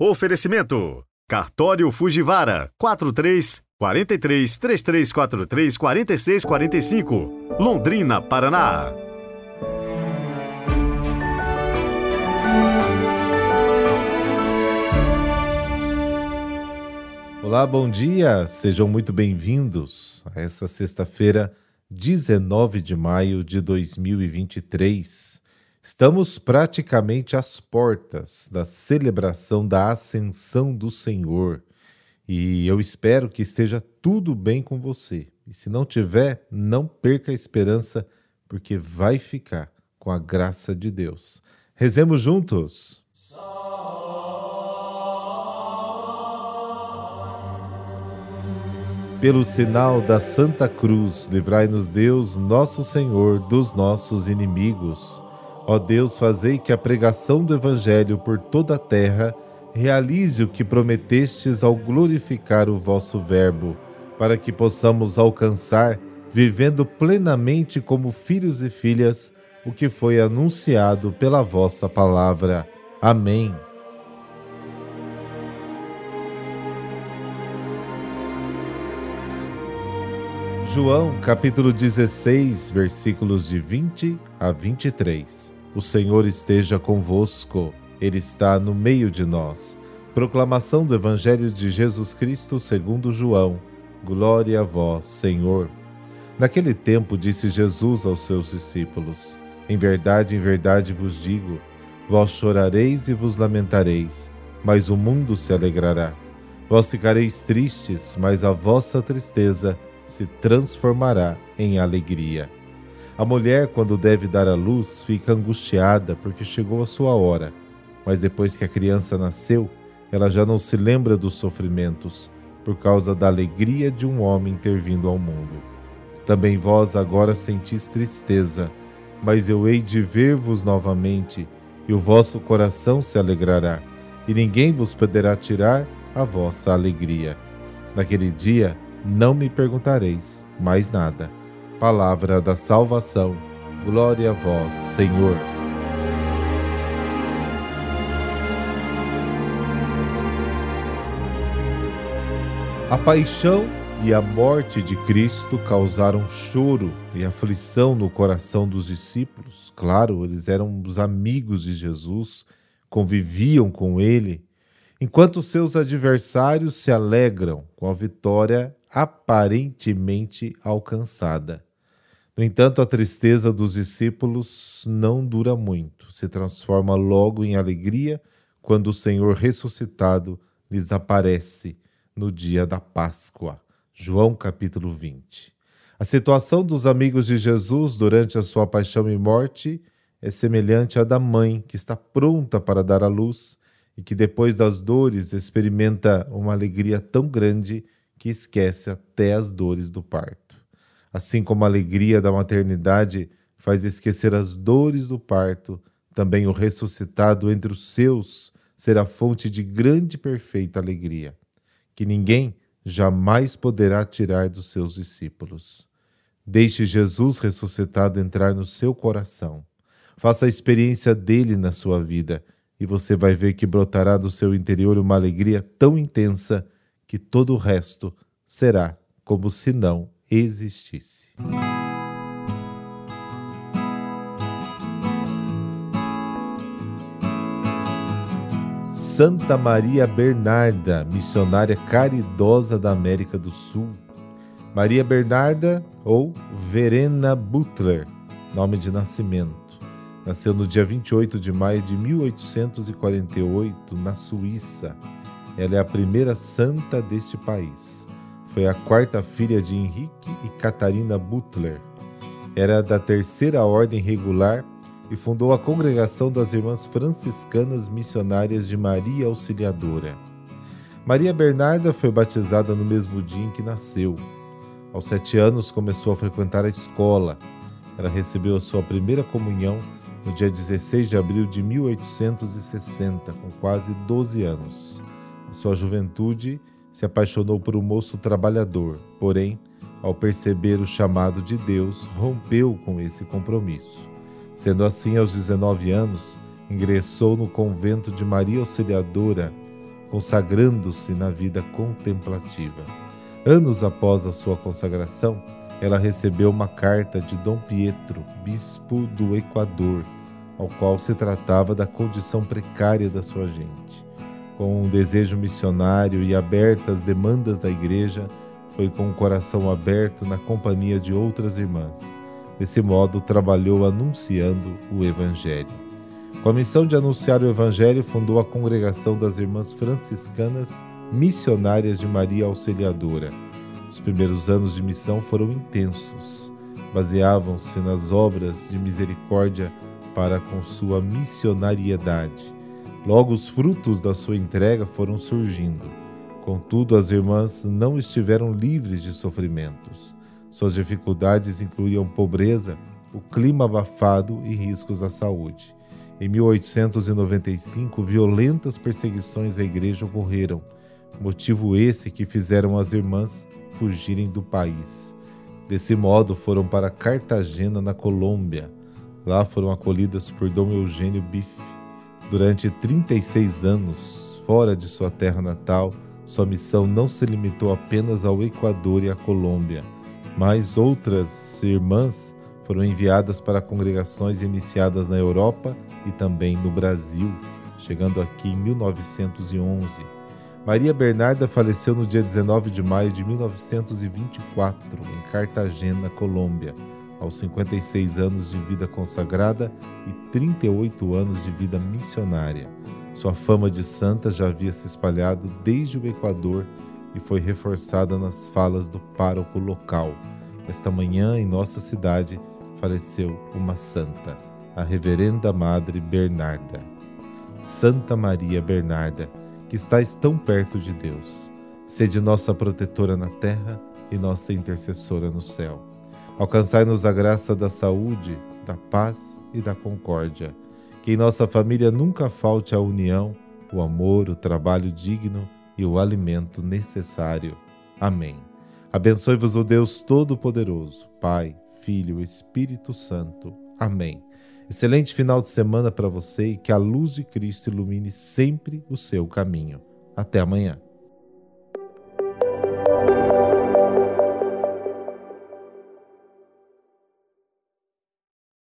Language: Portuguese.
Oferecimento: Cartório Fujivara 43 43 3343 4645, Londrina, Paraná. Olá, bom dia. Sejam muito bem-vindos a essa sexta-feira, 19 de maio de 2023. Estamos praticamente às portas da celebração da Ascensão do Senhor e eu espero que esteja tudo bem com você. E se não tiver, não perca a esperança, porque vai ficar com a graça de Deus. Rezemos juntos. Pelo sinal da Santa Cruz, livrai-nos Deus, nosso Senhor, dos nossos inimigos. Ó Deus, fazei que a pregação do Evangelho por toda a terra realize o que prometestes ao glorificar o vosso Verbo, para que possamos alcançar, vivendo plenamente como filhos e filhas, o que foi anunciado pela vossa palavra. Amém. João capítulo 16, versículos de 20 a 23. O Senhor esteja convosco, Ele está no meio de nós. Proclamação do Evangelho de Jesus Cristo segundo João. Glória a vós, Senhor. Naquele tempo disse Jesus aos seus discípulos: Em verdade, em verdade vos digo, vós chorareis e vos lamentareis, mas o mundo se alegrará. Vós ficareis tristes, mas a vossa tristeza se transformará em alegria. A mulher, quando deve dar à luz, fica angustiada porque chegou a sua hora, mas depois que a criança nasceu, ela já não se lembra dos sofrimentos, por causa da alegria de um homem ter vindo ao mundo. Também vós agora sentis tristeza, mas eu hei de ver-vos novamente, e o vosso coração se alegrará, e ninguém vos poderá tirar a vossa alegria. Naquele dia não me perguntareis mais nada. Palavra da salvação. Glória a vós, Senhor. A paixão e a morte de Cristo causaram choro e aflição no coração dos discípulos. Claro, eles eram os amigos de Jesus, conviviam com ele, enquanto seus adversários se alegram com a vitória aparentemente alcançada. No entanto, a tristeza dos discípulos não dura muito, se transforma logo em alegria quando o Senhor ressuscitado lhes aparece no dia da Páscoa. João capítulo 20. A situação dos amigos de Jesus durante a sua paixão e morte é semelhante à da mãe que está pronta para dar à luz e que depois das dores experimenta uma alegria tão grande que esquece até as dores do parto. Assim como a alegria da maternidade faz esquecer as dores do parto, também o ressuscitado entre os seus será fonte de grande e perfeita alegria, que ninguém jamais poderá tirar dos seus discípulos. Deixe Jesus ressuscitado entrar no seu coração. Faça a experiência dele na sua vida e você vai ver que brotará do seu interior uma alegria tão intensa que todo o resto será como se não existisse. Santa Maria Bernarda, missionária caridosa da América do Sul. Maria Bernarda ou Verena Butler, nome de nascimento. Nasceu no dia 28 de maio de 1848 na Suíça ela é a primeira santa deste país. Foi a quarta filha de Henrique e Catarina Butler. Era da terceira ordem regular e fundou a Congregação das Irmãs Franciscanas Missionárias de Maria Auxiliadora. Maria Bernarda foi batizada no mesmo dia em que nasceu. Aos sete anos começou a frequentar a escola. Ela recebeu a sua primeira comunhão no dia 16 de abril de 1860, com quase 12 anos. Em sua juventude, se apaixonou por um moço trabalhador, porém, ao perceber o chamado de Deus, rompeu com esse compromisso. Sendo assim, aos 19 anos, ingressou no convento de Maria Auxiliadora, consagrando-se na vida contemplativa. Anos após a sua consagração, ela recebeu uma carta de Dom Pietro, bispo do Equador, ao qual se tratava da condição precária da sua gente. Com um desejo missionário e abertas demandas da igreja, foi com o coração aberto na companhia de outras irmãs. Desse modo, trabalhou anunciando o Evangelho. Com a missão de anunciar o Evangelho, fundou a Congregação das Irmãs Franciscanas Missionárias de Maria Auxiliadora. Os primeiros anos de missão foram intensos. Baseavam-se nas obras de misericórdia para com sua missionariedade. Logo, os frutos da sua entrega foram surgindo Contudo, as irmãs não estiveram livres de sofrimentos. Suas dificuldades incluíam pobreza, o clima abafado e riscos à saúde. Em 1895, violentas perseguições à igreja ocorreram, motivo esse que fizeram as irmãs fugirem do país. Desse modo, foram para Cartagena, na Colômbia. Lá foram acolhidas por Dom Eugênio Bife. Durante 36 anos, fora de sua terra natal, sua missão não se limitou apenas ao Equador e à Colômbia, mas outras irmãs foram enviadas para congregações iniciadas na Europa e também no Brasil, chegando aqui em 1911. Maria Bernarda faleceu no dia 19 de maio de 1924, em Cartagena, Colômbia, aos 56 anos de vida consagrada e 38 anos de vida missionária. Sua fama de santa já havia se espalhado desde o Equador e foi reforçada nas falas do pároco local. Esta manhã, em nossa cidade, faleceu uma santa, a Reverenda Madre Bernarda. Santa Maria Bernarda, que estais tão perto de Deus, sede nossa protetora na terra e nossa intercessora no céu. Alcançai-nos a graça da saúde, da paz e da concórdia que em nossa família nunca falte a união, o amor, o trabalho digno e o alimento necessário. Amém. Abençoe-vos o Deus Todo-Poderoso, Pai, Filho Espírito Santo. Amém. Excelente final de semana para você e que a luz de Cristo ilumine sempre o seu caminho. Até amanhã.